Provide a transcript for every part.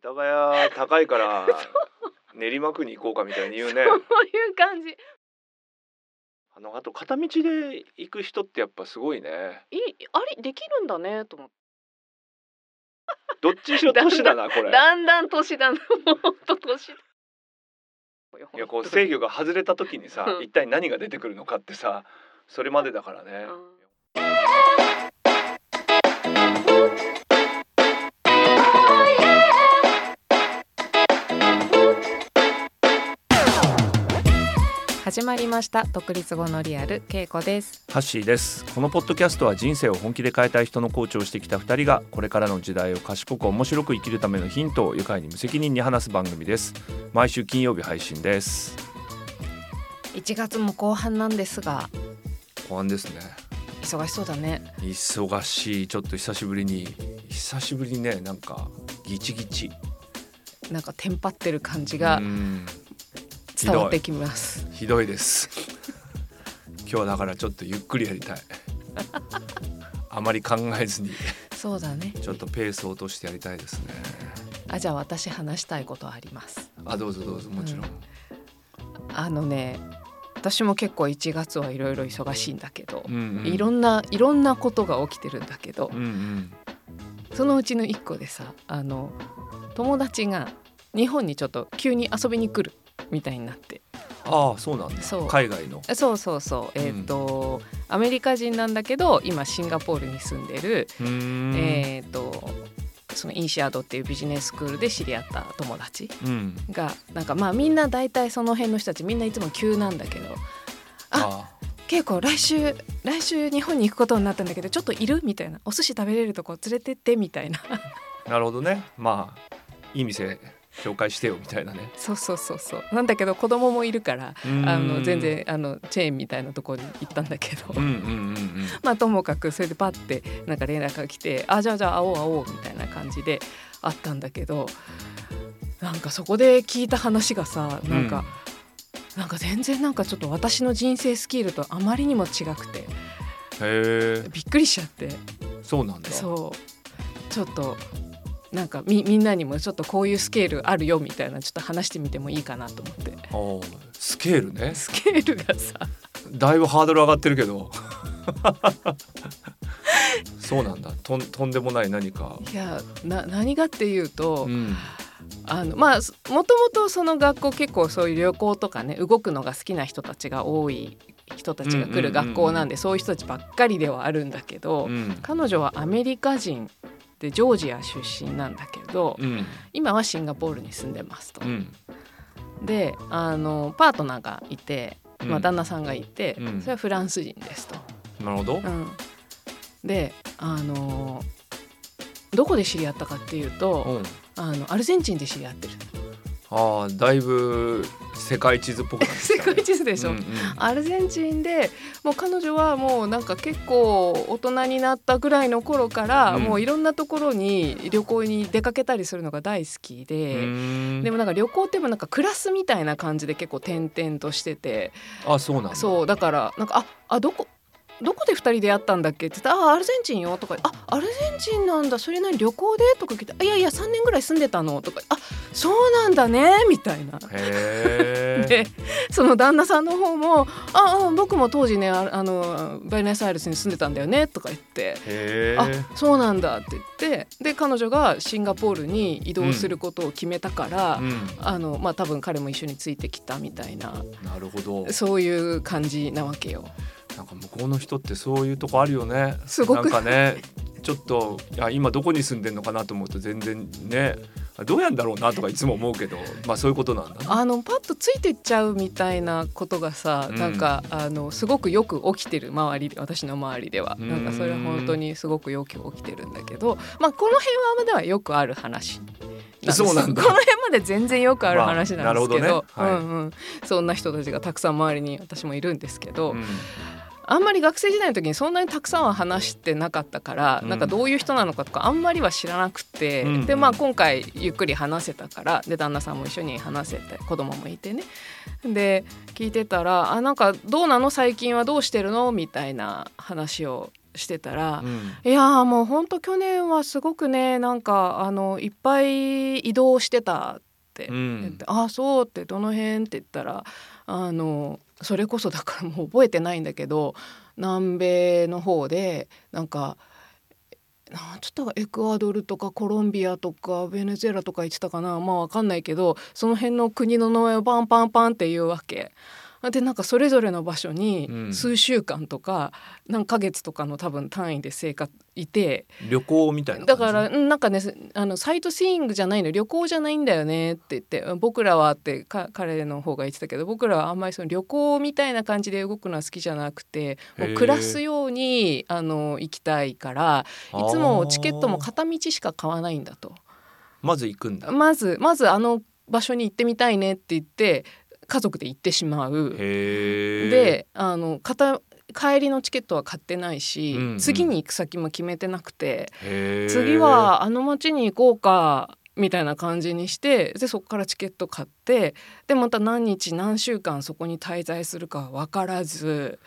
世田谷高いから練馬区に行こうかみたいに言うね。そういう感じ。あのあと片道で行く人ってやっぱすごいね。いあれ？できるんだねと思って。どっちにしろ年だなこれ。だんだん年だな。もっと年だ。いやこう制御が外れた時にさうん。一体何が出てくるのかってさそれまでだからね。うん始まりました。独立後のリアルけいこです。ハッシーです。このポッドキャストは人生を本気で変えたい人のコーチをしてきた2人がこれからの時代を賢く面白く生きるためのヒントを愉快に無責任に話す番組です。毎週金曜日配信です。1月も後半なんですが後半ですね。忙しそうだね。忙しい。ちょっと久しぶりに久しぶりにねなんかギチギチ。なんかテンパってる感じが。うん伝わってきます。ひどい。です。今日はだからちょっとゆっくりやりたい。あまり考えずに。そうだね。ちょっとペースを落としてやりたいですね。あじゃあ私話したいことあります。あどうぞどうぞもちろん、うん。あのね私も結構1月はいろいろ忙しいんだけど、うんうん。いろんないろんなことが起きてるんだけど、うんうん。そのうちの1個でさあの友達が日本にちょっと急に遊びに来るみたいになって。ああそうなんだ。そう。海外の。えそうそうそう。えっ、と、アメリカ人なんだけど今シンガポールに住んでる、うーん。えっ、とそのインシアードっていうビジネススクールで知り合った友達うん。がなんかまあみんな大体その辺の人たちみんないつも急なんだけどあ稽古来週来週日本に行くことになったんだけどちょっといる？みたいな。お寿司食べれるとこ連れてって？みたいな。あなるほどね。まあいい店紹介してよみたいなね。そうそうそうそう。なんだけど子供もいるからあの全然あのチェーンみたいなところに行ったんだけど、うんうんうんうん。まあともかくそれでパッてなんか連絡が来て「あじゃあじゃあ会おう会おう」みたいな感じで会ったんだけどなんかそこで聞いた話がさなんか、なんか全然なんかちょっと私の人生スキルとあまりにも違くてへえびっくりしちゃって。そうなんだ。そう。ちょっとなんかみみんなにもちょっとこういうスケールあるよみたいなちょっと話してみてもいいかなと思って。スケールね。スケールがさ。だいぶハードル上がってるけど。そうなんだ。とんとんでもない何か。いやな何がっていうと、うん。あのまあすもともとその学校結構そういう旅行とかね動くのが好きな人たちが多い人たちが来る学校なんで、そういう人たちばっかりではあるんだけど、うん。彼女はアメリカ人でジョージア出身なんだけど、うん。今はシンガポールに住んでますと。うん。であのパートナーがいて、まあ、旦那さんがいて、うん。それはフランス人ですと。なるほど。うん、であのどこで知り合ったかっていうと、うん。あのアルゼンチンで知り合ってる。ああだいぶ世界地図っぽくなってき世界地図でしょ、うんうん。アルゼンチンでもう彼女はもうなんか結構大人になったぐらいの頃から、うん。もういろんなところに旅行に出かけたりするのが大好きで。でもなんか旅行ってもなんかクラスみたいな感じで結構転々としてて。あそうなんだ。そうだからなんかああどこどこで2人出会ったんだっけ？って言ったら「あアルゼンチンよ」とか「あアルゼンチンなんだ。それ何旅行で?」とか聞いて「いやいや3年ぐらい住んでたの」とか「あそうなんだね」みたいな。でその旦那さんの方も「ああ僕も当時ねああのバイナスアイレスに住んでたんだよね」とか言って。へ「あえそうなんだ」って言って。で彼女がシンガポールに移動することを決めたから、うん。あのまあ多分彼も一緒についてきたみたいな。なるほど。そういう感じなわけよ。なんか向こうの人ってそういうとこあるよね。すごく。なんかねちょっといや今どこに住んでんのかなと思うと全然ねどうやんだろうなとかいつも思うけどまあそういうことなんだね。あのパッとついてっちゃうみたいなことがさ、うん。なんかあのすごくよく起きてる周りで私の周りでは。うん。なんかそれは本当にすごくよく起きてるんだけど、まあ、この辺はまではよくある話そうなんだ。この辺まで全然よくある話なんですけど,、まあね。はい。うんうん、そんな人たちがたくさん周りに私もいるんですけど、うんあんまり学生時代の時にそんなにたくさんは話してなかったから、うんなんかどういう人なのかとかあんまりは知らなくて、うんでまあ今回ゆっくり話せたからで旦那さんも一緒に話せて子供もいてねで聞いてたら「あなんかどうなの最近はどうしてるの?」みたいな話をしてたら、うんいやーもうほんと去年はすごくねなんかあのいっぱい移動してたってうん言って「ああそう」って「どの辺?」って言ったらあのそれこそだからもう覚えてないんだけど南米の方でなんか。なんちょっとエクアドルとかコロンビアとかベネズエラとか言ってたかなまあわかんないけどその辺の国の名前をパンパンパンって言うわけ。でなんかそれぞれの場所にうん。数週間とか何ヶ月とかの多分単位で生活いて旅行みたいなだからうんなんかねあのサイトシーイングじゃないの旅行じゃないんだよねって言って僕らはってか彼の方が言ってたけど僕らはあんまりその旅行みたいな感じで動くのは好きじゃなくてもう暮らすようにあの行きたいからいつもチケットも片道しか買わないんだと。まず行くんだ。まずまずあの場所に行ってみたいねって言って家族で行ってしまう。であの片帰りのチケットは買ってないし、うんうん。次に行く先も決めてなくて次はあの町に行こうかみたいな感じにしてでそこからチケット買ってでまた何日何週間そこに滞在するかは分からず。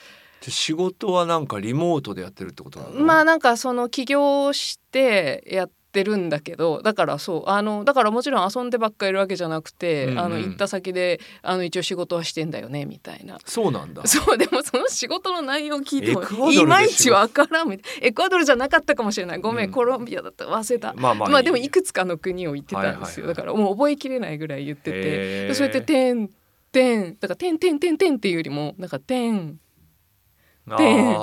で仕事はなんかリモートでやってるってことなの？まあなんかその起業してやってるんだけどだからそうあのだからもちろん遊んでばっかいるわけじゃなくて、うんうん。あの行った先であの一応仕事はしてんだよねみたいな。そうなんだ。そうでもその仕事の内容聞いてもいまいちわからんみたい。なエクアドルじゃなかったかもしれない。ごめん、うん。コロンビアだった。忘れた。まあまあまあでもいくつかの国を行ってたんですよ、はいはいはいだからもう覚えきれないぐらい言っててそうやって「てんてん」だから「てんてんてんてん」っていうよりもなんか「てんあてん」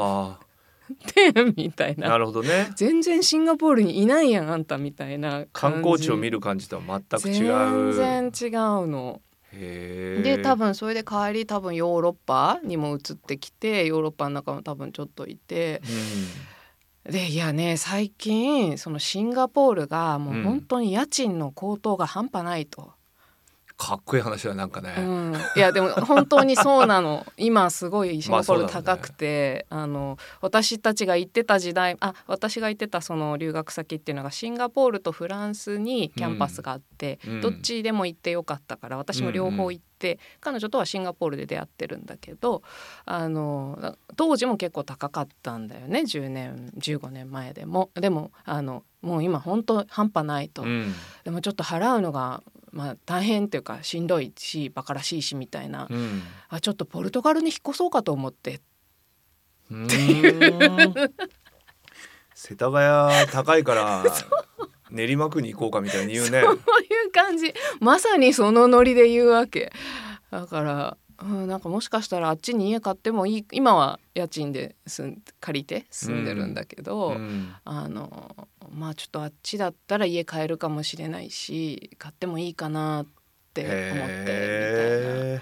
みたいあな。なるほどね。全然シンガポールにいないやんあんたみたいな観光地を見る感じとは全く違う。全然違うの。へえ。で多分それで帰り多分ヨーロッパにも移ってきてヨーロッパの中も多分ちょっといて。でいやね最近そのシンガポールがもう本当に家賃の高騰が半端ないと。かっこいい話だなんかね、うん、いやでも本当にそうなの。今すごいシンガポールまあそうだろうね。高くて、あの私たちが行ってた時代あ私が行ってたその留学先っていうのがシンガポールとフランスにキャンパスがあって、うんどっちでも行ってよかったから私も両方行って、彼女とはシンガポールで出会ってるんだけどあの当時も結構高かったんだよね10年15年前でも。でもあのもう今本当半端ないと。うん。でもちょっと払うのがまあ大変っていうかしんどいしバカらしいしみたいな、うん。あちょっとポルトガルに引っ越そうかと思って。うーん。世田谷高いから 練馬区に行こうかみたいに言うね。そういう感じ。まさにそのノリで言うわけ。だから、うん、なんかもしかしたらあっちに家買ってもいい今は家賃で住ん借りて住んでるんだけど、うんあのまあちょっとあっちだったら家買えるかもしれないし買ってもいいかなって思ってみたいな。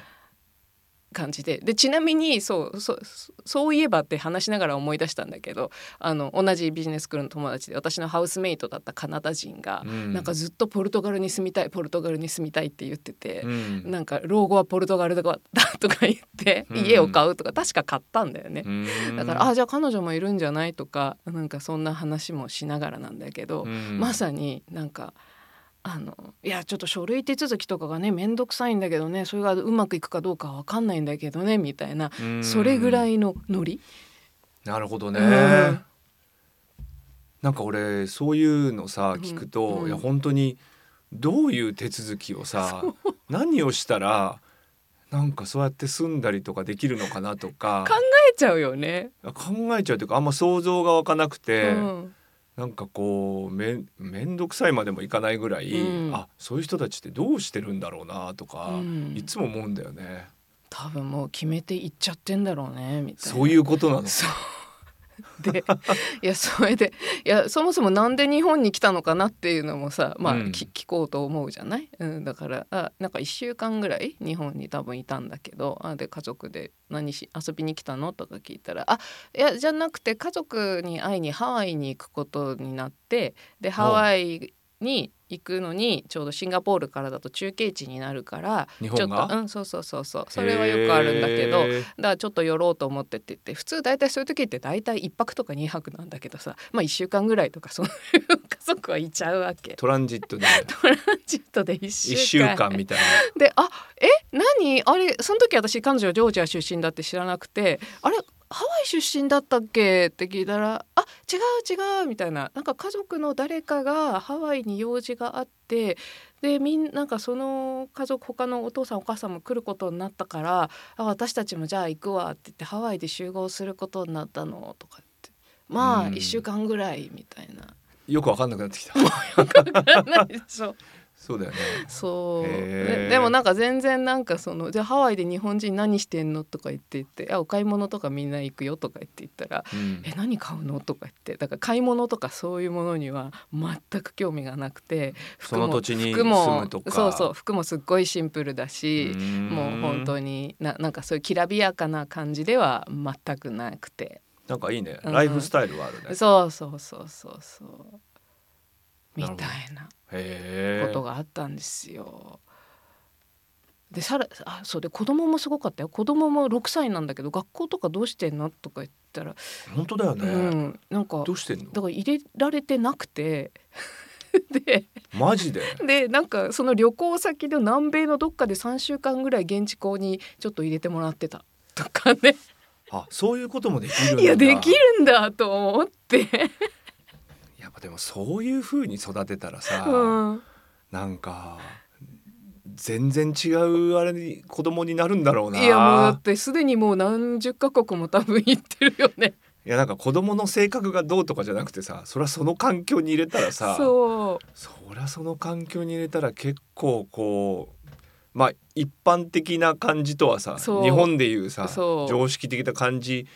へ感じで。でちなみにそうそうそういえばって話しながら思い出したんだけどあの同じビジネススクールの友達で私のハウスメイトだったカナダ人が、うん。なんかずっとポルトガルに住みたいポルトガルに住みたいって言っててー、うん。なんか老後はポルトガルだとか言ってうん。家を買うとか確か買ったんだよね。うん。だからあじゃあ彼女もいるんじゃないとかなんかそんな話もしながらなんだけど、うん。まさになんかあのいやちょっと書類手続きとかがね面倒くさいんだけどねそれがうまくいくかどうかは分かんないんだけどねみたいな、うん。それぐらいのノリ。なるほどね、うん。なんか俺そういうのさ聞くと、うんいや本当にどういう手続きをさ何をしたらなんかそうやって住んだりとかできるのかなとか。考えちゃうよね。考えちゃうというかあんま想像が湧かなくて、うんなんかこうめめんどくさいまでもいかないぐらい、うんあそういう人たちってどうしてるんだろうなとか、うんいつも思うんだよね。多分もう決めていっちゃってんだろうねみたいな。そういうことなの。でいやそれでいやそもそもなんで日本に来たのかなっていうのもさまあ、うん。き聞こうと思うじゃない、うん、だからあなんか1週間ぐらい日本に多分いたんだけどあで家族で何し遊びに来たの？とか聞いたらあいやじゃなくて家族に会いにハワイに行くことになってでハワイに行くのにちょうどシンガポールからだと中継地になるから日ちょ本がっとうんそうそうそうそう。それはよくあるんだけどだからちょっと寄ろうと思ってって言って普通大体そういう時って大体1泊とか2泊なんだけどさまあ1週間ぐらいとかそういう家族はいちゃうわけ。トランジットで トランジットで1週間。一週間みたいな。であえ何？あれその時私彼女ジョージア出身だって知らなくてあれハワイ出身だったっけ?」って聞いたら「あ違う違う」みたいな。なんか家族の誰かがハワイに用事があってでみんなんかその家族他のお父さんお母さんも来ることになったから「あ私たちもじゃあ行くわ」って言ってハワイで集合することになったのとか言って。まあうん。1週間ぐらいみたいな。よくわかんなくなってきた。わかんない。でしょそうだよね。そう、へー。ねでもなんか全然なんかその「じゃあハワイで日本人何してんの?」とか言って言って「あお買い物とかみんな行くよ」とか言って言ったらうん「え何買うの?」とか言って。だから買い物とかそういうものには全く興味がなくてその土地に服も住むとか。そうそう服もすっごいシンプルだし、ん。もう本当にななんかそういうきらびやかな感じでは全くなくて。なんかいいね。うん。ライフスタイルがあるね、そうそうそうそうそう。みたいなことがあったんですよ。でさらあそうで子供もすごかったよ。子供も6歳なんだけど学校とかどうしてんの？とか言ったら、本当だよね、うん、なんかどうしてんの？だから入れられてなくて。でマジで？でなんかその旅行先の南米のどっかで3週間ぐらい現地校にちょっと入れてもらってた。とかね。あそういうこともできるんだ。いやできるんだと思って、でもそういう風に育てたらさ、うん、なんか全然違うあれに子供になるんだろうな。いやもうだってすでにもう何十カ国も多分行ってるよね。いやなんか子供の性格がどうとかじゃなくてさそりゃその環境に入れたらさそう。そりゃその環境に入れたら結構こうまあ一般的な感じとはさ日本でいうさ常識的な感じ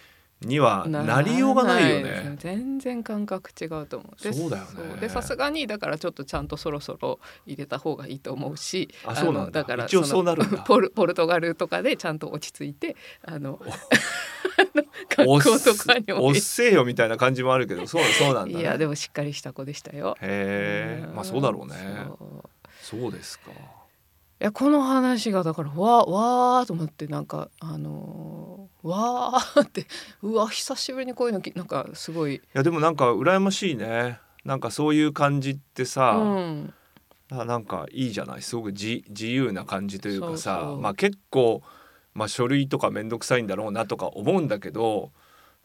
にはなりようがないよね。全然感覚違うと思う。でそうだよね。でさすがにだからちょっとちゃんとそろそろ入れた方がいいと思うしあそうなんだ。のから一応そうなるポルポルトガルとかでちゃんと落ち着いてあの 学校とかにも。おっせえよみたいな感じもあるけどそうそうなんだ、ね。いやでもしっかりした子でしたよ。へえまあそうだろうね。そうですか。いやこの話がだからわーわーと思ってなんかあのーわーってうわ久しぶりにこういうのきなんかすごい、いやでもなんか羨ましいね。なんかそういう感じってさ、うん、あなんかいいじゃない？すごく自自由な感じというかさまあ結構、まあ、書類とか面倒くさいんだろうなとか思うんだけど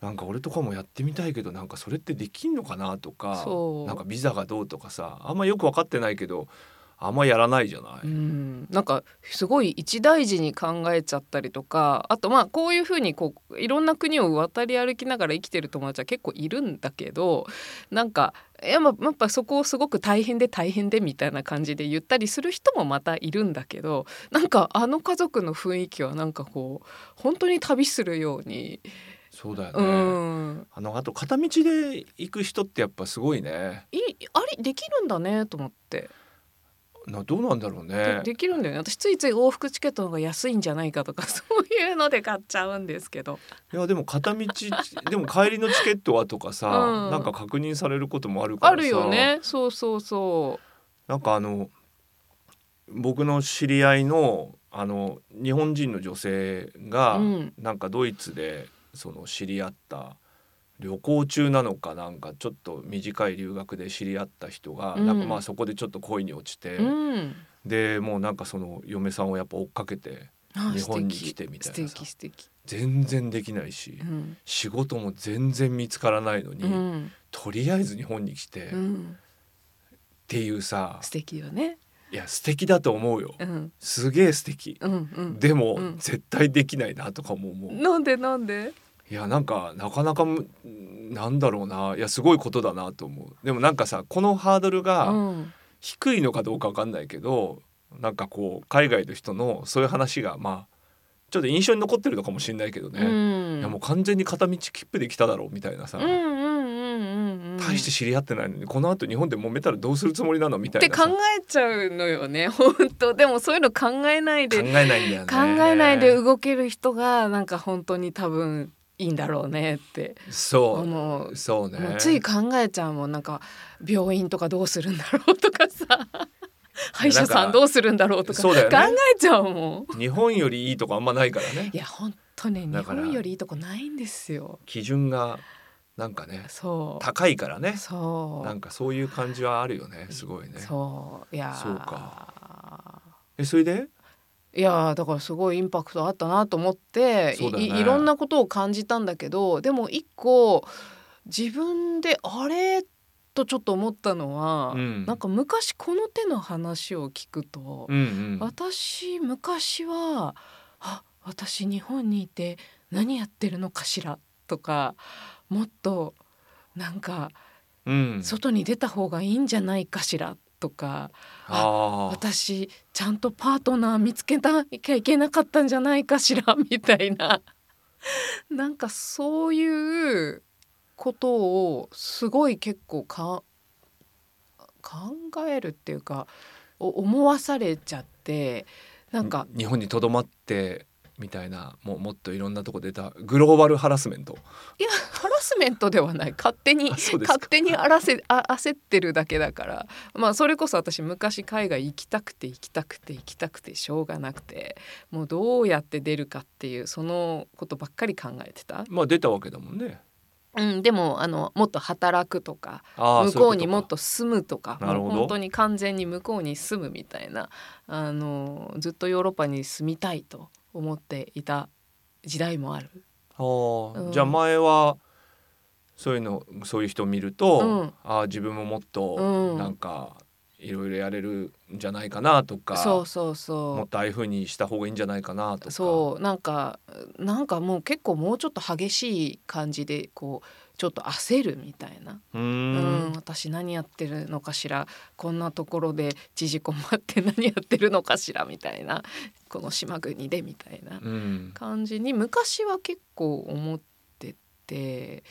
なんか俺とかもやってみたいけどなんかそれってできんのかなとかなんかビザがどうとかさあんまよく分かってないけどあんまやらないじゃない。うん、なんかすごい一大事に考えちゃったりとかあとまあこういうふうにこういろんな国を渡り歩きながら生きてる友達は結構いるんだけどなんかやっぱやっぱそこをすごく大変で大変でみたいな感じで言ったりする人もまたいるんだけどなんかあの家族の雰囲気はなんかこう本当に旅するように、そうだよね、うん、あのあと片道で行く人ってやっぱすごいね。いあれできるんだねと思って。などうなんだろうでね。できるんだよね。私ついつい往復チケットの方が安いんじゃないかとか そういうので買っちゃうんですけど。いやでも片道 でも帰りのチケットはとかさ、うん。なんか確認されることもあるからさ。あるよね。そうそうそなんかあの僕の知り合いのあの日本人の女性が、うん。なんかドイツでその知り合った旅行中なのかなんかちょっと短い留学で知り合った人が、うん。なんかまあそこでちょっと恋に落ちて、ううん。でもうなんかその嫁さんをやっぱ追っかけてあ日本に来てみたいな全然できないし、うん。仕事も全然見つからないのに、うん。とりあえず日本に来て、っうん。ていうさ素敵よね。いや素敵だと思うよ。うん。すげえ素敵。うんうん。でも、うん。絶対できないなとかも思う。なんでなんで？いやなんかなかなかむなんだろうな。いやすごいことだなと思う。でもなんかさこのハードルうがん。低いのかどうかわかんないけど、なんかこう海外の人のそういう話がまあちょっと印象に残ってるのかもしれないけどね。うん。いやもう完全に片道切符で来ただろうみたいなさ、うんうんうんうんうん。大して知り合ってないのにこの後日本で揉めたらどうするつもりなの？みたいなさ。って考えちゃうのよね 本当。でもそういうの考えないで考えないんだよね。考えないで動ける人がなんか本当に多分いいんだろうねってそ思う。うそうね。もうつい考えちゃうもんなんか病院とかどうするんだろうとかさ。歯医者さんどうするんだろうとかね考えちゃうもん。日本よりいいとこあんまないからね。いや本当ね日本よりいいとこないんですよ。基準がなんかねそう。高いからね。そう。なんかそういう感じはあるよねすごいね。そう。いやー。そうか。えそれで？いやーだからすごいインパクトあったなと思って、ね。いいろんなことを感じたんだけどでも一個自分であれとちょっと思ったのは、うん。なんか昔この手の話を聞くと、うんうん。私昔はあ私日本にいて何やってるのかしらとかもっとなんかうん。外に出た方がいいんじゃないかしらとかあー。私ちゃんとパートナー見つけなきゃいけなかったんじゃないかしらみたいな。なんかそういうことをすごい結構か考えるっていうかお思わされちゃってなんか日本にとどまってみたいなもうもっといろんなとこ出たグローバルハラスメント。いやハラスメントではない。勝手に勝手にあらせあ焦ってるだけだから。まあそれこそ私昔海外行きたくて行きたくて行きたくてしょうがなくてもうどうやって出るかっていうそのことばっかり考えてた、まあ出たわけだもんね。うん、でもあのもっと働くとか向こうにもっそと住むとか本当に完全に向こうに住むみたいなあのずっとヨーロッパに住みたいと思っていた時代もある。あーうん。じゃあ前はそういうのそういう人を見ると、うん。あー自分ももっとうん。なんかいろいろやれるんじゃないかなとか、そうそうそう。もっとああいう風にした方がいいんじゃないかなとか。そう。なんかなんかもう結構もうちょっと激しい感じでこうちょっと焦るみたいな、うん。ん私何やってるのかしら。こんなところで縮こまって何やってるのかしらみたいな。この島国でみたいなうん。感じに昔は結構思ってて。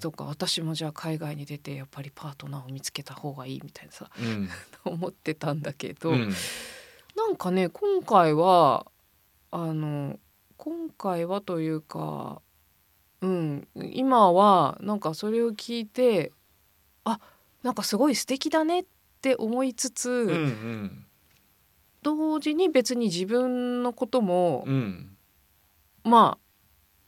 とか私もじゃあ海外に出てやっぱりパートナーを見つけた方がいいみたいなさ。うん。思ってたんだけど。うん。なんかね今回はあの今回はというかうん。今はなんかそれを聞いてあなんかすごい素敵だねって思いつつ、うんうん同時に別に自分のことも、うん。ま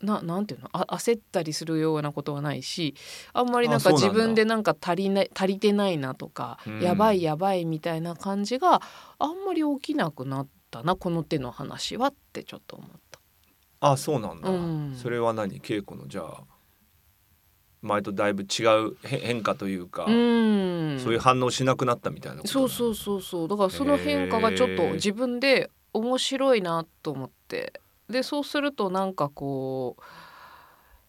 あななんていうのあ焦ったりするようなことはないしあんまりなんか自分でなんか足りない足りてないなとか、うん。やばいやばいみたいな感じがあんまり起きなくなったなこの手の話はってちょっと思った。あそうなんだ、うん。それは何？稽古のじゃあ前とだいぶ違うへ変化というか、うん。そういう反応しなくなったみたいなそうそうそうそう。だからその変化がちょっと自分で面白いなと思って。でそうするとなんかこう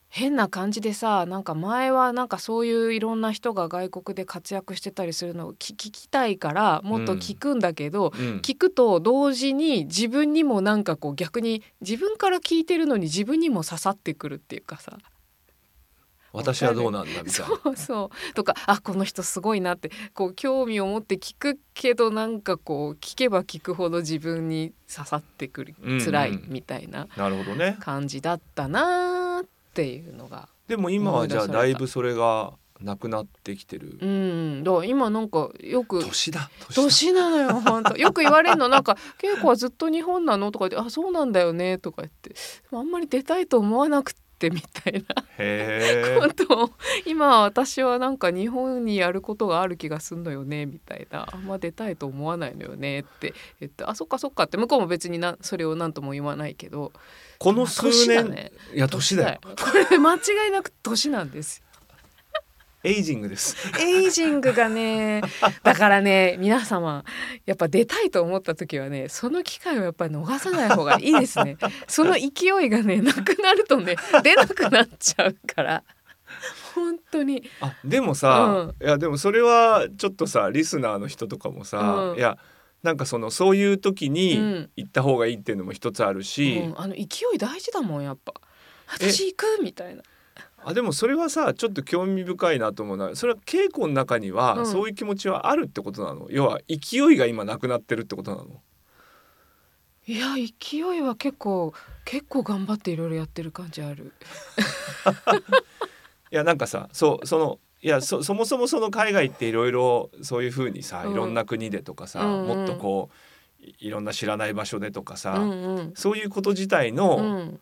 変な感じでさなんか前はなんかそういういろんな人が外国で活躍してたりするのを聞聞きたいからもっと聞くんだけど、うん。聞くと同時に自分にもなんかこう逆に自分から聞いてるのに自分にも刺さってくるっていうかさ。私はどうなんだみたいな。そうそう。とかあこの人すごいなってこう興味を持って聞くけどなんかこう聞けば聞くほど自分に刺さってくる。うんうん。辛いみたいな感じだったなーっていうのがでも今はじゃあだいぶそれがなくなってきてる。うんだ今なんかよく年だ年だ年なのよ本当。よく言われるのなんか「稽古はずっと日本なの?」とか言って「あそうなんだよね」とか言って「あんまり出たいと思わなくって」みたいな。ことを今私はなんか日本にやることがある気がすんのよねみたいな。あんま出たいと思わないのよねって言って「あそっかそっか」って向こうも別になそれを何とも言わないけど。この数年、ね。いや年だよ。これ間違いなく年なんですエイジングです。エイジングがね だからね皆様やっぱ出たいと思った時はねその機会をやっぱり逃さない方がいいですね。その勢いがねなくなるとね出なくなっちゃうから。本当に。あでもさ、いやでもそれはちょっとさリスナーの人とかもさ、うん。いやなんかそのそういう時うにん。行った方がいいっていうのも一つあるし、うん、あの勢い大事だもんやっぱ。え？私行くみたいなあでもそれはさちょっと興味深いなと思うのはそれは稽古の中にはうん。そういう気持ちはあるってことなの、要は勢いが今なくなってるってことなの？いや勢いは結構結構頑張っていろいろやってる感じある。いやなんかさそうそのいやそそもそもその海外っていろいろそういうふうにさうん。いろんな国でとかさ、うんうん。もっとこういいろんな知らない場所でとかさ、うんうん。そういうこと自体の、うん。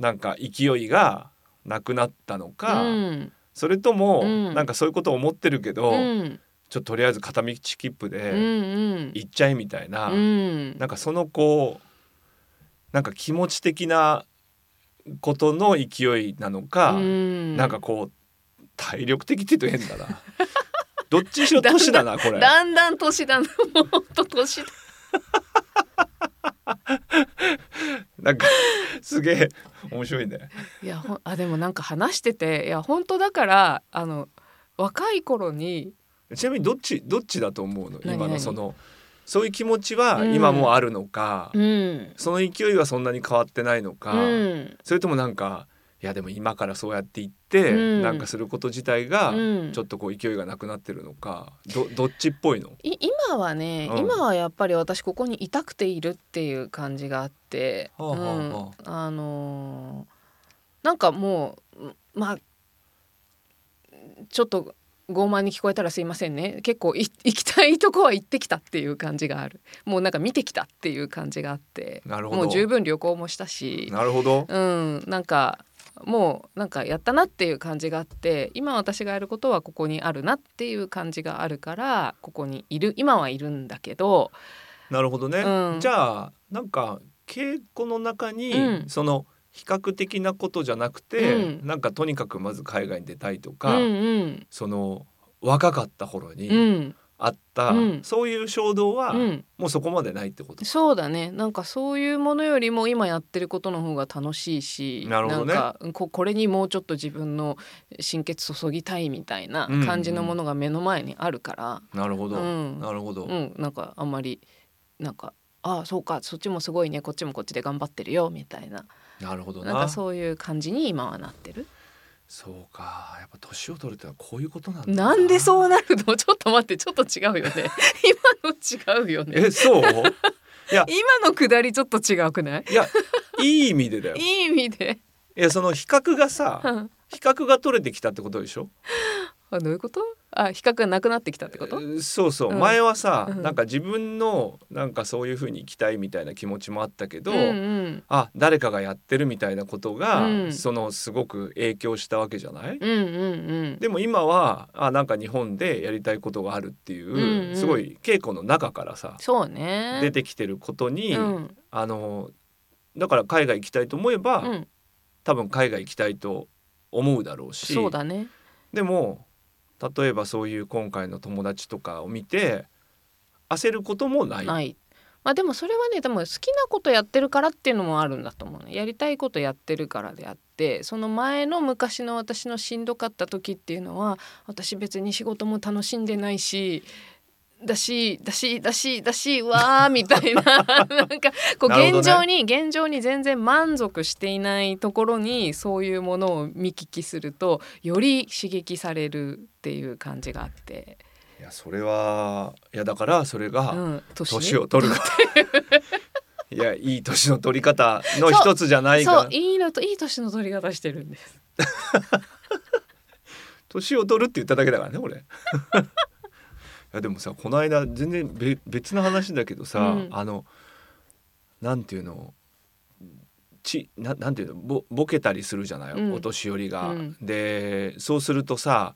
なんか勢いがなくなったのか、うん。それとも、うん。なんかそういうことを思ってるけど、うん。ちょっととりあえず片道切符うんうでん。行っちゃえみたいな、うん。なんかそのこうなんか気持ち的なことの勢いなのか、うん。なんかこう体力的って言うと変だな。どっちにしろ年だなこれ。だんだん年だな。もうほんと年だ。なんかすげえ 面白いね。いやほんあでもなんか話してていや本当だからあの若い頃にちなみにどっちどっちだと思うの？今のそのそういう気持ちはうん。今もあるのか、うん。その勢いはそんなに変わってないのか、うん。それともなんかいやでも今からそうやって言って、うん。なんかすること自体がうん。ちょっとこう勢いがなくなってるのかどどっちっぽいの？い今はね、うん。今はやっぱり私ここにいたくているっていう感じがあって、はあはあうん。はあ。のーなんかもうまあちょっと傲慢に聞こえたらすいませんね。結構い 行きたいとこは行ってきたっていう感じがある。もうなんか見てきたっていう感じがあってなるほど。もう十分旅行もしたしなるほど。うん。なんかもうなんかやったなっていう感じがあって今私がやることはここにあるなっていう感じがあるからここにいる今はいるんだけどなるほどね、うん。じゃあなんか稽古の中に、うん。その比較的なことじゃなくて、うん。なんかとにかくまず海外に出たいとうか、んうん。その若かった頃うにんあった、うん。そういう衝動は、うん。もうそこまでないってこと？そうだね。なんかそういうものよりも今やってることの方が楽しいしなるほどね。んかここれにもうちょっと自分の心血注ぎたいみたいな感じのものが目の前にあるから、なるほど、うん。なるほど、うん、なんかあんまりなんかああそうかそっちもすごいね。こっちもこっちで頑張ってるよみたいな。なるほどな。なんかそういう感じに今はなってる。そうか。やっぱ年を取るってのはこういうことなんだな。んでそうなるの？ちょっと待ってちょっと違うよね。今の違うよね。えそう？今のくだりちょっと違うくない？いやいい意味でだよ。い いい意味で。やその比較がさうん。比較が取れてきたってことでしょ？あどういうこと？あ比較がなくなってきたってこと？えーそうそう、うん。前はさ、うん。なんか自分のなんかそういう風に生きたいみたいな気持ちもあったけど、うんうん。あ誰かがやってるみたいなことが、うん。そのすごく影響したわけじゃない、うんうんうん。でも今はあなんか日本でやりたいことがあるっていう、うんうん。すごい稽古の中からさそうね。出てきてることに、うん。あのだから海外行きたいと思えば、うん。多分海外行きたいと思うだろうしそうだね。でも例えばそういう今回の友達とかを見て焦ることもない。ないまあでもそれはねでも好きなことやってるからっていうのもあるんだと思うねやりたいことやってるからであってその前の昔の私のしんどかった時っていうのは私別に仕事も楽しんでないしだしだしだしだしわーみたいな なんかこう現状に、現状に全然満足していないところにそういうものを見聞きするとより刺激されるっていう感じがあって、いやそれはいやだからそれがうん、年？年を取る いやいい年の取り方の一つじゃないかそういいのといい年の取り方してるんです。年を取るって言っただけだからね俺いやでもさこの間全然べ別の話だけどさ、うん。あのなんていうのちななんていうのぼボケたりするじゃない、うん。お年寄りが。うん。でそうするとさ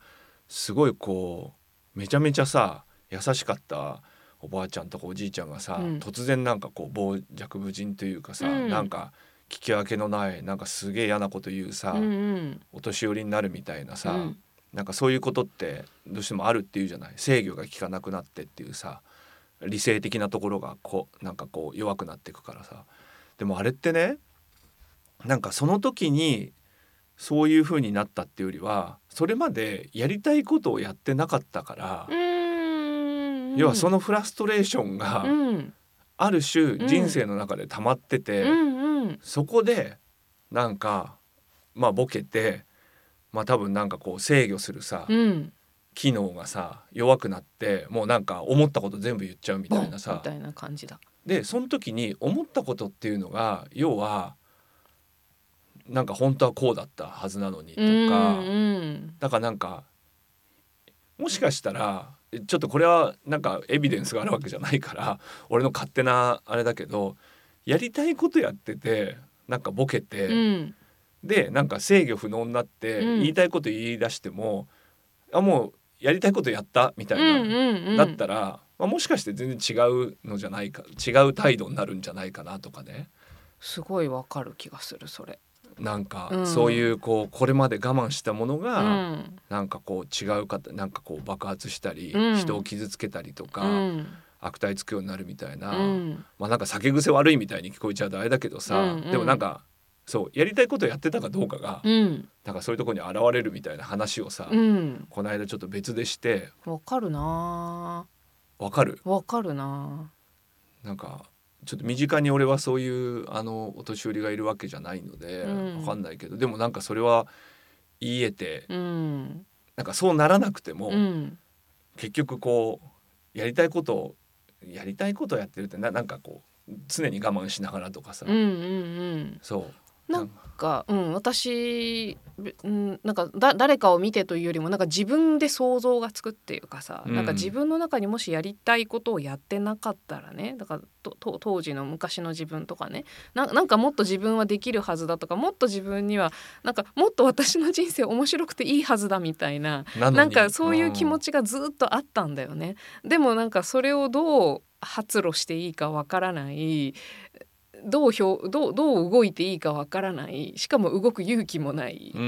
すごいこうめちゃめちゃさ優しかったおばあちゃんとかおじいちゃんがさ、うん。突然なんかこう傍若無人というかさ、うん。なんか聞き分けのないなんかすげえ嫌なこと言うさ、うんうん。お年寄りになるみたいなさ、うんなんかそういうことってどうしてもあるっていうじゃない。制御が効かなくなってっていうさ理性的なところがこうなんかこう弱くなっていくからさ。でもあれってねなんかその時にそういう風になったっていうよりはそれまでやりたいことをやってなかったから、要はそのフラストレーションがうん。ある種うん。人生の中で溜まってて、そこでなんかまあボケてまあ多分なんかこう制御するさ、うん。機能がさ弱くなってもうなんか思ったこと全部言っちゃうみたいなみさたいな感じだ。でその時に思ったことっていうのが要はなんか本当はこうだったはずなのにとか、うん。だからなんかもしかしたらちょっとこれはなんかエビデンスがあるわけじゃないから俺の勝手なあれだけどやりたいことやっててなんかボケて、うんでなんか制御不能になってうん。言いたいこと言い出しても、あもうやりたいことやった？みたいな、うんうんうん。だったら、まあ、もしかして全然違うのじゃないか違う態度になるんじゃないかなとかね。すごいわかる気がするそれ。なんかうん。そういうこうこれまで我慢したものうがん。なんかこう違う方なんかこう爆発したりうん。人を傷つけたりとうかん。悪態つくようになるみたいなうん。まあなんか酒癖悪いみたいに聞こえちゃうとあれだけどさうんうん。でもなんかそうやりたいことやってたかどうかがうん。なんかそういうところに現れるみたいな話をさうん。この間ちょっと別でしてわかるな。わかる？わかるな。なんかちょっと身近に俺はそういうあのお年寄りがいるわけじゃないので、うん。わかんないけどでもなんかそれは言えてうん。なんかそうならなくても、うん。結局こうやりたいことをやりたいことをやってるってななんかこう常に我慢しながらとかさ、うんうんうん。そうなんか、うん、私、べうん、なんかだ誰かを見てというよりもなんか自分で想像がつくっていうかさ、うんなんか自分の中にもしやりたいことをやってなかったらねだからとと当時の昔の自分とかねななんかもっと自分はできるはずだとかもっと自分にはなんかもっと私の人生面白くていいはずだみたいななんかそういう気持ちがずっとあったんだよね。でもなんかそれをどう発露していいかわからないどう表どうどう動いていいかわからない。しかも動く勇気もない、うん、う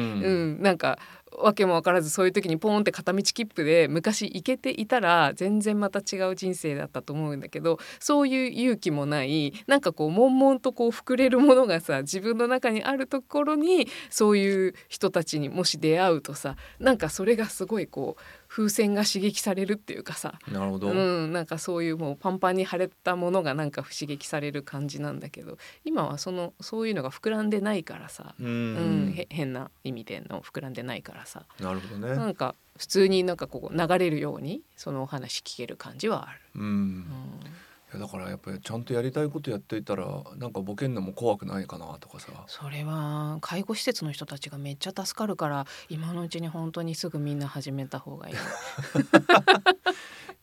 ん。なんかわけも分からずそういう時にポーンって片道切符で昔行けていたら全然また違う人生だったと思うんだけどそういう勇気もない。なんかこう悶々とこう膨れるものがさ自分の中にあるところにそういう人たちにもし出会うとさなんかそれがすごいこう風船が刺激されるっていうかさ。なるほど、うん、なんかそういうもうパンパンに腫れたものがなんか刺激される感じなんだけど今はそのそういうのが膨らんでないからさ、うん。変な意味での膨らんでないからさ。なるほどね。なんか普通になんかこう流れるようにそのお話聞ける感じはある。うん、うん。いやだからやっぱりちゃんとやりたいことやっていたらなんかボケんのも怖くないかなとかさ。それは介護施設の人たちがめっちゃ助かるから今のうちに本当にすぐみんな始めた方がいい。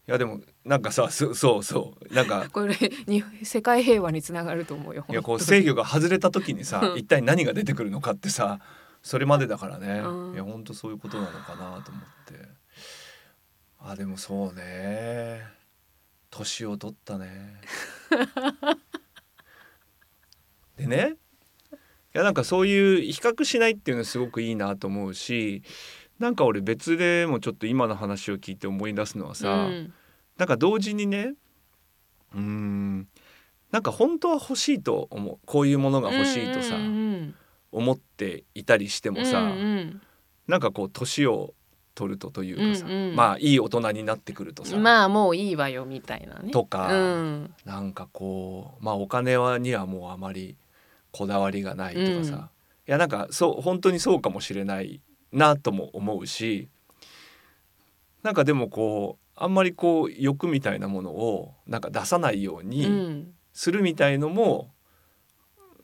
いやでもなんかさそそうそう。なんか これに世界平和につながると思うよ。いやこう制御が外れた時にさうん。一体何が出てくるのかってさそれまでだからね、うん。いや本当そういうことなのかなと思って。あでもそうね年を取ったね。でねいやなんかそういう比較しないっていうのはすごくいいなと思うしなんか俺別でもちょっと今の話を聞いて思い出すのはさ、うん。なんか同時にねうーんなんか本当は欲しいと思う。こういうものが欲しいとさ、うんうん思っていたりしてうんもさ、うんうん。なんかこう年を取るとというかさ、うんうん。まあいい大人になってくるとさ、まあもういいわよみたいなね。とかうん。なんかこうまあお金はにはもうあまりこだわりがないとかさ、うん。いやなんかそう本当にそうかもしれないなとも思うしなんかでもこうあんまりこう欲みたいなものをなんか出さないよううにん。するみたいのも、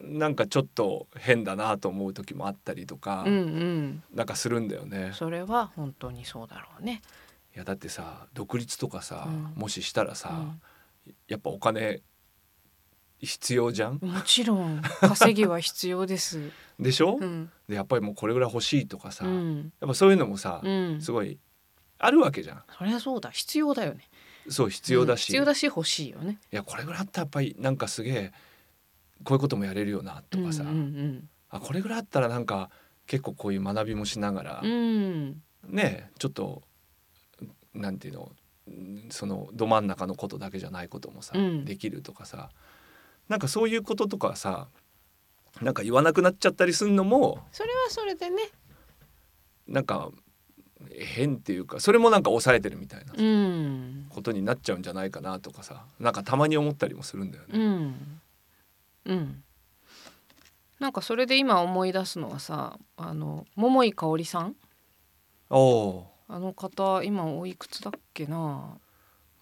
なんかちょっと変だなと思う時もあったりとか、うんうんなんかするんだよね。それは本当にそうだろうね。いやだってさ独立とかさ、うんもししたらさ、うんやっぱお金必要じゃん？もちろん稼ぎは必要です。でしょ、うんでやっぱりもうこれぐらい欲しいとかさ、やうんっぱそういうのもさ、うん。すごいあるわけじゃんそりゃそうだ必要だよね。そう必要だし、うん必要だし欲しいよね。いやこれぐらいあったらやっぱりなんかすげえこういうこともやれるよなとかさ、うんうんあこれぐらいあったらなんか結構こういう学びもしながら、うん。うんねちょっとなんていうのうんそのど真ん中のことだけじゃないこともさ、うんできるとかさなんかそういうこととかさなんか言わなくなっちゃったりするのもそれはそれでね。なんか変っていうかそれもなんか抑えてるみたいなうんことになっちゃうんじゃないかなとかさなんかたまに思ったりもするんだよね。うんうん。なんかそれで今思い出すのはさあの桃井かおりさん？おおあの方今おいくつだっけな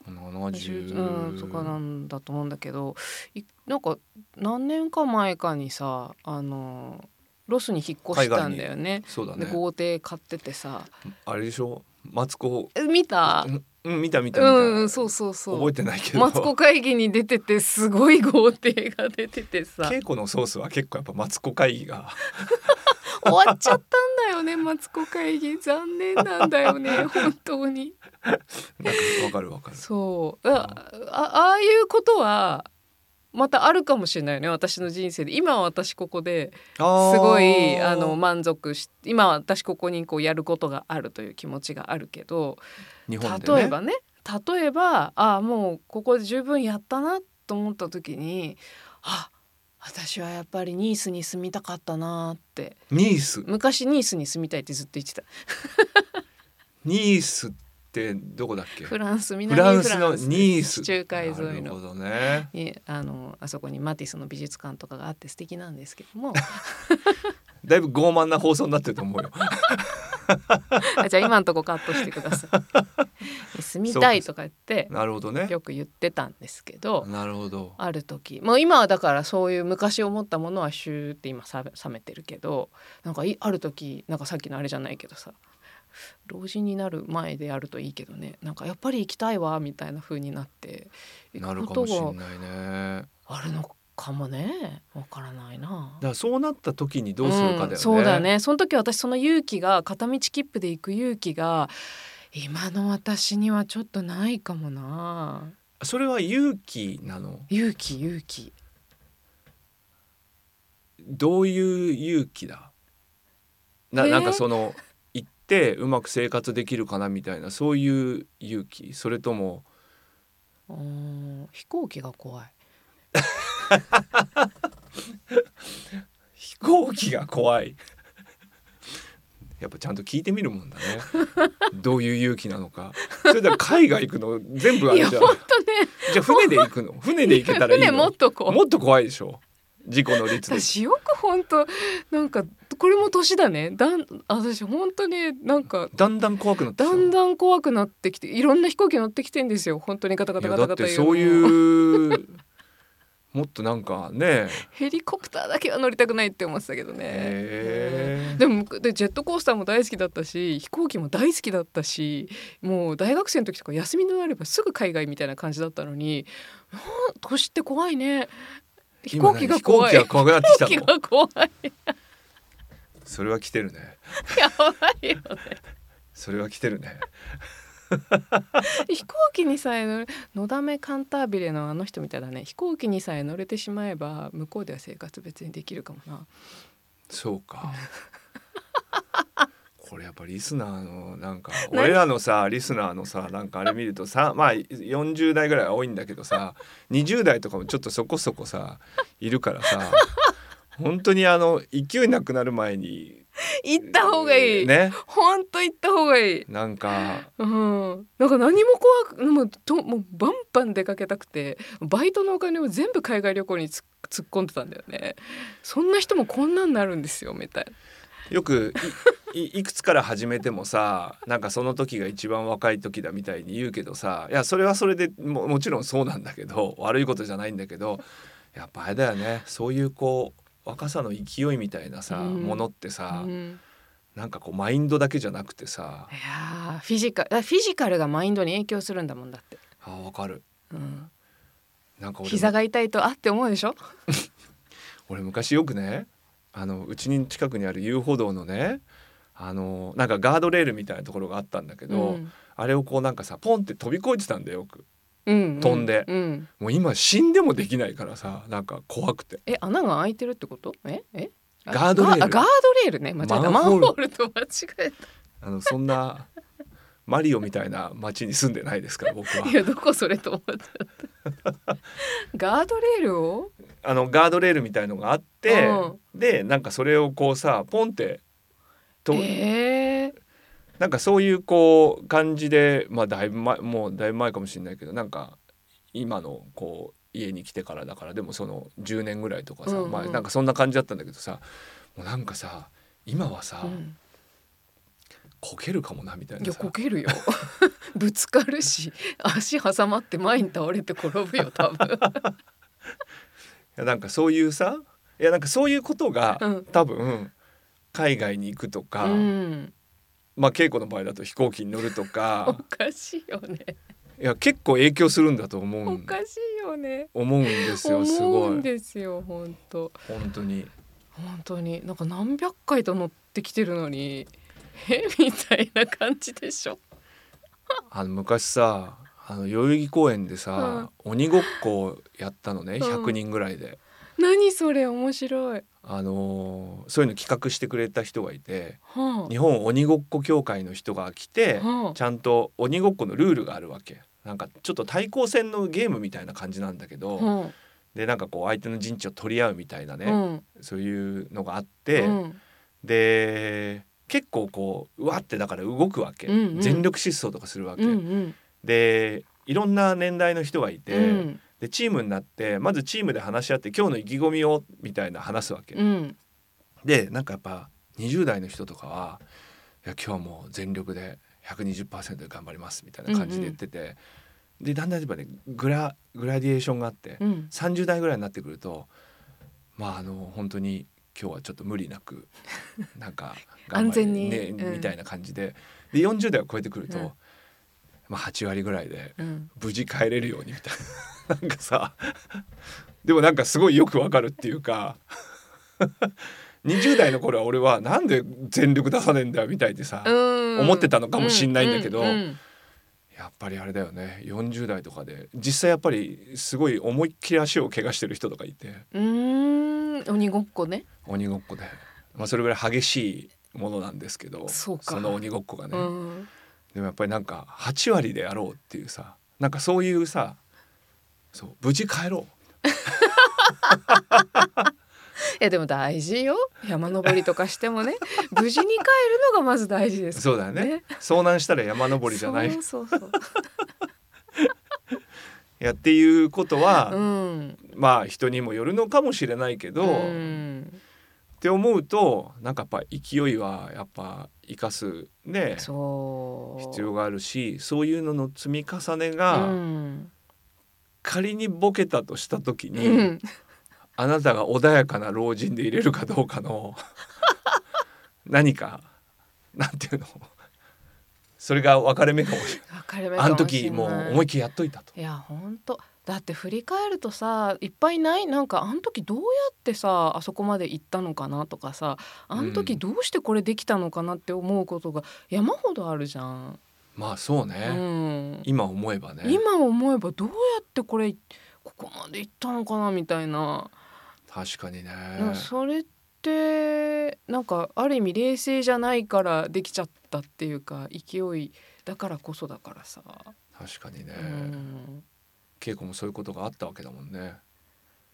？70 20うんとかなんだと思うんだけどいなんか何年か前かにさあのロスに引っ越したんだよね。そうだね。で豪邸買っててさ。あれでしょ？マツコ。え見た？うんうん見た見た見た、うんそうそうそう。覚えてないけど。マツコ会議に出ててすごい豪邸が出ててさ。稽古のソースは結構やっぱマツコ会議が。終わっちゃったんだよねマツコ会議。残念なんだよね 本当に。なんかわかるわかる。そう。ああああいうことはまたあるかもしれないよね私の人生で。今は私ここですごいあの満足し今は私ここにこうやることがあるという気持ちがあるけど日本でね。例えばね。例えばあもうここで十分やったなと思った時にあ私はやっぱりニースに住みたかったなって。ニース？昔ニースに住みたいってずっと言ってた。ニースってどこだっけ？フランスフ南ランスのフランスニース地中海沿いなるほのどね。にあのあそこにマティスの美術館とかがあって素敵なんですけども。だいぶ傲慢な放送になってると思うよ あじゃあ今のとこカットしてください。住みたいとか言ってなるほどね。よく言ってたんですけどなるほど。ある時もう今はだからそういう昔思ったものはシューって今さ冷めてるけどなんかいある時なんかさっきのあれじゃないけどさ老人になる前でやるといいけどねなんかやっぱり行きたいわみたいな風になって行くことがあるのかもね。わからないな。だ。からそうなった時にどうするかだよね、んそうだよね。その時私その勇気が片道切符で行く勇気が今の私にはちょっとないかもな。それは勇気なの？勇気勇気。どういう勇気だ？な,、えー？なんかその行ってうまく生活できるかなみたいなそういう勇気？それともうーん飛行機が怖い 飛行機が怖い。やっぱちゃんと聞いてみるもんだね。どういう勇気なのか。それでは海外行くの全部あれじゃん。ね。じゃあ船で行くの？船で行けたらいいの？船もっと怖いもっと怖いでしょ？事故の率で。私よく本当なんかこれも年だね。だん私本当になんかだんだん怖くなってだんだん怖くなってきていろんな飛行機乗ってきてんですよ。本当にガタガタガタガタだってそうういうもっとなんかねヘリコプターだけは乗りたくないって思ってたけどね。でもでジェットコースターも大好きだったし飛行機も大好きだったしもう大学生の時とか休みのあればすぐ海外みたいな感じだったのにはあ年って怖いね。飛行機が怖い。飛行機が怖くなってきた飛行機のが怖い。それは来てるね。やばいよね。それは来てるね 飛行機にさえ乗るのだめカンタービレのあの人みたいだね。飛行機にさえ乗れてしまえば向こうでは生活別にできるかもな。そうか。これやっぱリスナーのなんか何？俺らのさリスナーのさなんかあれ見るとさまあ40代ぐらいは多いんだけどさ20代とかもちょっとそこそこさいるからさ 本当にあの勢いなくなる前に行った方がいい、ね。ほんと行った方がいい。なんか。うん、なんか何も怖くもうともうバンバン出かけたくてバイトのお金を全部海外旅行につ突っ込んでたんだよね。そんな人もこんなんなるんですよみたいな。よく いくつから始めてもさなんかその時が一番若い時だみたいに言うけどさいやそれはそれでももちろんそうなんだけど悪いことじゃないんだけどやっぱあれだよね。そういうこう若さの勢いみたいなさ、うん。ものってさ、うん。なんかこうマインドだけじゃなくてさ。いやーフィジカルあフィジカルがマインドに影響するんだもんだって、あわかる。うん、なんか俺膝が痛いとあって思うでしょ？俺昔よくねあのうちに近くにある遊歩道のねあのなんかガードレールみたいなところがあったんだけど、うん。あれをこうなんかさポンって飛び越えてたんだよよく。うん、飛んで。うん、もう今死んでもできないからさなんか怖くて。え穴が開いてるってこと？え？え？あガードレール。あガードレールね。間違えた。マンホール。と間違えあのそんなマリオみたいな町に住んでないですから 僕は。たいやどこそれと思っちゃった。ガードレールを？あのガードレールみたいのがあってでなんかそれをこうさポンってと、えー、なんかそういうこう感じでまあだいぶ前もうだいぶ前かもしれないけどなんか今のこう家に来てからだからでもその10年ぐらいとかさ、うんうん。まあなんかそんな感じだったんだけどさもうなんかさ今はさ、うん。こけるかもなみたいいやこけるよ。ぶつかるし足挟まって前に倒れて転ぶよ多分。いやなんかそういうさいやなんかそういうことが、うん。多分海外に行くとか、うんまあ稽古の場合だと飛行機に乗るとおかかしいよね。いや結構影響するんだと思うん。おかしいよね。思うんですよす思うんごいですよ本当本当に。本当に。なんか何百回と乗ってきてるのにえみたいな感じでしょ。あの昔さあの代々木公園でさ、鬼ごっこやったのねうん。100人ぐらいで、何それ面白い。あのーそういうの企画してくれた人がいては日本鬼ごっこ協会の人が来てあ、はちゃんと鬼ごっこのルールがあるわけ。なんかちょっと対抗戦のゲームみたいな感じなんだけあ、ど、はでなんかこう相手の陣地を取り合うみたいなあ、ね、うん、そういうのがあって、うん、で結構こううわってだから動くわけ、うんうん。全力疾走とかするわけ、うん、うん、でいろんな年代の人がいて、うん、でチームになってまずチームで話し合って今日の意気込みをみたいな話すわけ、うん、でなんかやっぱ20代の人とかは「いや今日はもう全力で120%で頑張ります」みたいな感じで言ってて、でだんだんやっぱねグラグラディエーションがあって、うん、30代ぐらいになってくるとまああの本当に今日はちょっと無理なく なんか頑張り安全に。ねうん。みたいな感じで。で40代を超えてくると、うんまあ8割ぐらいでうん、無事帰れるようにみたいな。なんかさでもなんかすごいよくわかるっていうか 20代の頃は俺はなんで全力出さねえんだよみたいでさ、うん、思ってたのかもしんないんだけどうんうんやっぱりあれだよね40代とかで実際やっぱりすごい思いっきり足を怪我してる人とかいて。うん、うーん。鬼ごっこね。鬼ごっこで、まあ、それぐらい激しいものなんですけどそうか。の鬼ごっこがね、うん、でもやっぱりなんか8割でやろうっていうさなんかそういうさそう無事帰ろ いやでも大事よ。山登りとかしてもね 無事に帰るのがまず大事でうすそうだよね。遭難したら山登りじゃない。そうそうそうい やっていうことは、うん。まあ人にもよるのかもしれないけど、うんって思うとなんかやっぱ勢いはやっぱ生かすね必要があるしそういうのの積み重ねうがん。仮にボケたとした時に、うん。あなたが穏やかな老人で入れるかどうかの 何かなんていうのそれが分かれ目かもしれ分かれ目ない。あの時もう思いっきりやっといたと。いや本当だって振り返るとさいっぱいない？なんかあの時どうやってさあそこまで行ったのかなとかさあの時どうしてこれできたのかなって思うことが山ほどあるじゃん。まあそううね、ん、今思えばね。今思えばどうやってこれここまで行ったのかなみたいな、確かにね。それってなんかある意味冷静じゃないからできちゃったっていうか勢いだからこそだからさ。確かにね、うん稽古もそういうことがあったわけだもんね。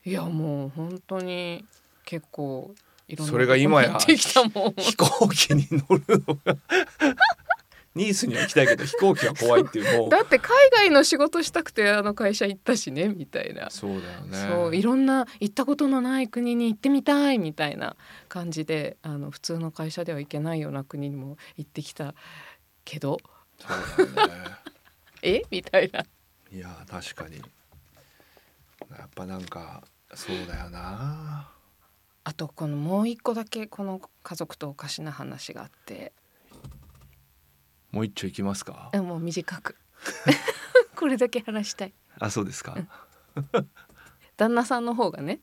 いやもう本当に結構いろんなそれが今や。飛行機に乗るのが ニースには行きたいけど飛行機は怖いっていうもう。だって海外の仕事したくてあの会社行ったしねみたいな。そうだよね。そういろんな行ったことのない国に行ってみたいみたいな感じであの普通の会社では行けないような国にも行ってきたけど。そうだよね。え？みたいないや確かに。やっぱなんかそうだよな。あとこのもう一個だけこの家族とおかしな話があって。もう一丁いきますか？えもう短く。これだけ話したい。あそうですか。旦那さんの方がね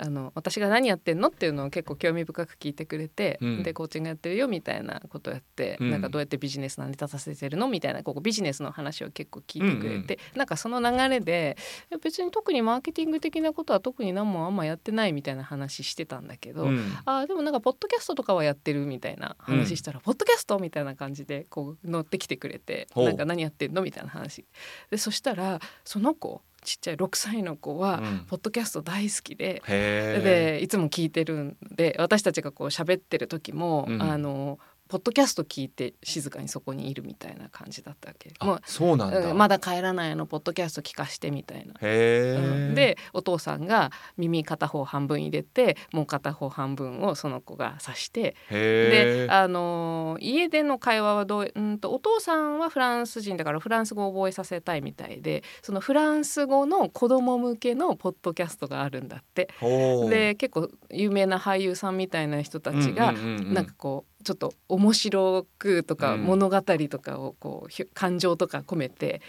あの私が何やってんのっていうのを結構興味深く聞いてくれて、うん。でコーチングやってるよみたいなことやって、うん。なんかどうやってビジネス成り立たせてるのみたいなここビジネスの話を結構聞いてくれて、なんかその流れで別に特にマーケティング的なことは特に何もあんまやってないみたいな話してたんだけど、うん。あーでもなんかポッドキャストとかはやってるみたいな話したら、ポッドキャストみたいな感じでこう乗ってきてくれてなんか何やってんのみたいな話。でそしたらその子ちっちゃい6歳の子は、うんポッドキャスト大好きで。へえでいつも聞いてるんで私たちがこう喋ってる時も、うんあのポッドキャスト聞いて静かにそこにいるみたいな感じだったわけ。もあそうなんうだ。うんまだ帰らないのポッドキャスト聞かしてみたいな。うん。でお父さんが耳片方半分入れてもう片方半分をその子が指して。であのー家での会話はどううんとお父さんはフランス人だからフランス語を覚えさせたいみたいでそのフランス語の子供向けのポッドキャストがあるんだって。で結構有名な俳優さんみたいな人たちがうんうん。なんかこうちょっと面白くとかうん。物語とかをこう感情とか込めて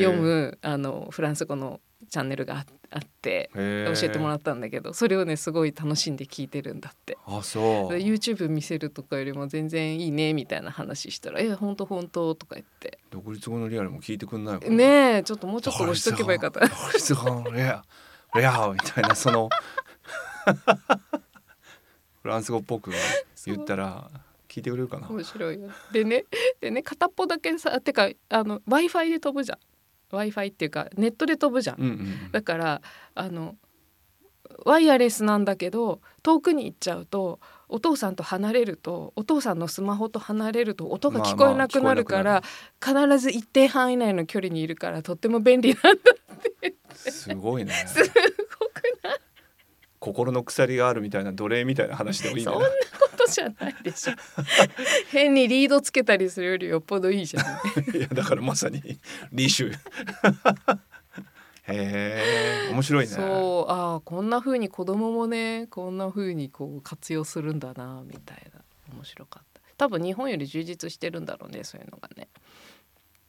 読むあのフランス語のチャンネルがああって教へえてもらったんだけどそれをねすごい楽しんで聞いてるんだって。あそう。で YouTube 見せるとかよりも全然いいねみたいな話したら「え本当本当とか言って。独立後のリアルも聞いてくんないね。えちょっともうちょっと押しとけばよかった。独立後のリアル。リアルみたいなその フランス語っぽく言ったら聞いてくれるかな？面白いよ。でねでね片っぽだけさてかあの w i f i で飛ぶじゃん。W i f i っていうかネットで飛ぶじゃん、うんうんだからあのワイヤレスなんだけど遠くに行っちゃうとお父さんと離れるとお父さんのスマホと離れると音が聞こえなくなるから、必ず一定範囲内の距離にいるからとっても便利なんだすごいね。すごくない？心の鎖があるみたいな奴隷みたいな話でもいいんだそよんなことじゃないでしょ。変にリードつけたりするよりよっぽどいいじゃん。いやだからまさにリシュ。へえ面白いね。そうああこんな風に子供もねこんな風にこう活用するんだなみたいな。面白かった。多分日本より充実してるんだろうねそういうのがね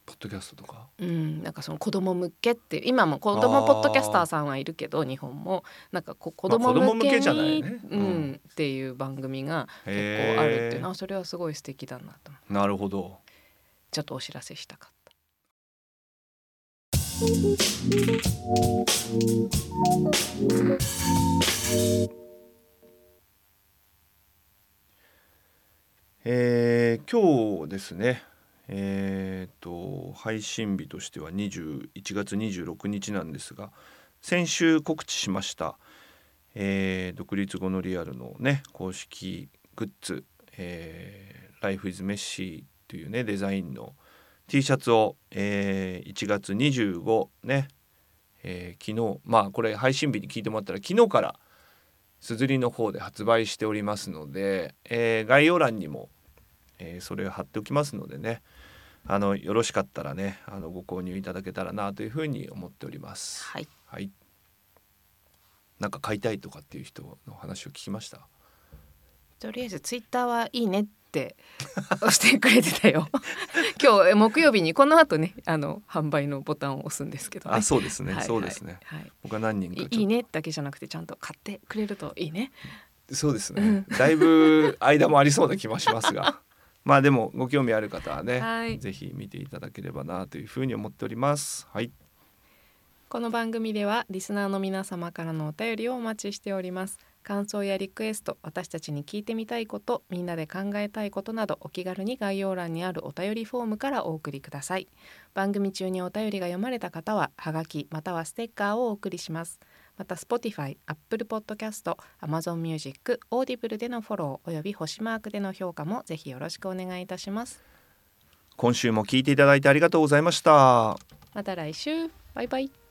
ポッドキャストとか？うんなんかその子供向けって今も子供ポッドキャスターさんはいるけど日本も。なんかこう子供向けに、向けじゃないね。ううんん、っていう番組が結へ構あるっていうえのはそれはすごい素敵だなとなるほど。ちょっとお知らせしたかった。えー今日ですねえー、と配信日としては21月26日なんですが先週告知しました、えー独立後のリアルのね公式グッズ「えー、Life is Messy」というねデザインの T シャツを、えー1月25ね、えー昨日まあこれ配信日に聞いてもらったら昨日からすずりの方で発売しておりますので、えー概要欄にも、えーそれを貼っておきますのでねあのよろしかったらねあのご購入いただけたらなというふうに思っております。はいはい。なんか買いたいとかっていう人の話を聞きました？とりあえずツイッターはいいねって 押してくれてたよ 今日え木曜日にこの後ねあの販売のボタンを押すんですけどねあ、そうですね。はいそうですね。はい僕は何人かいいいねだけじゃなくてちゃんと買ってくれるといいねそうですねうん。だいぶ間もありそうな気もしますが、まあでもご興味ある方はね、はいぜひ見ていただければなというふうに思っております。はい。この番組ではリスナーの皆様からのお便りをお待ちしております感想やリクエスト私たちに聞いてみたいことみんなで考えたいことなどお気軽に概要欄にあるお便りフォームからお送りください番組中にお便りが読まれた方はハガキまたはステッカーをお送りしますまた Spotify、Apple Podcast、Amazon Music、Audible でのフォローおよび星マークでの評価もぜひよろしくお願いいたします。今週も聞いていただいてありがとうございました。また来週。バイバイ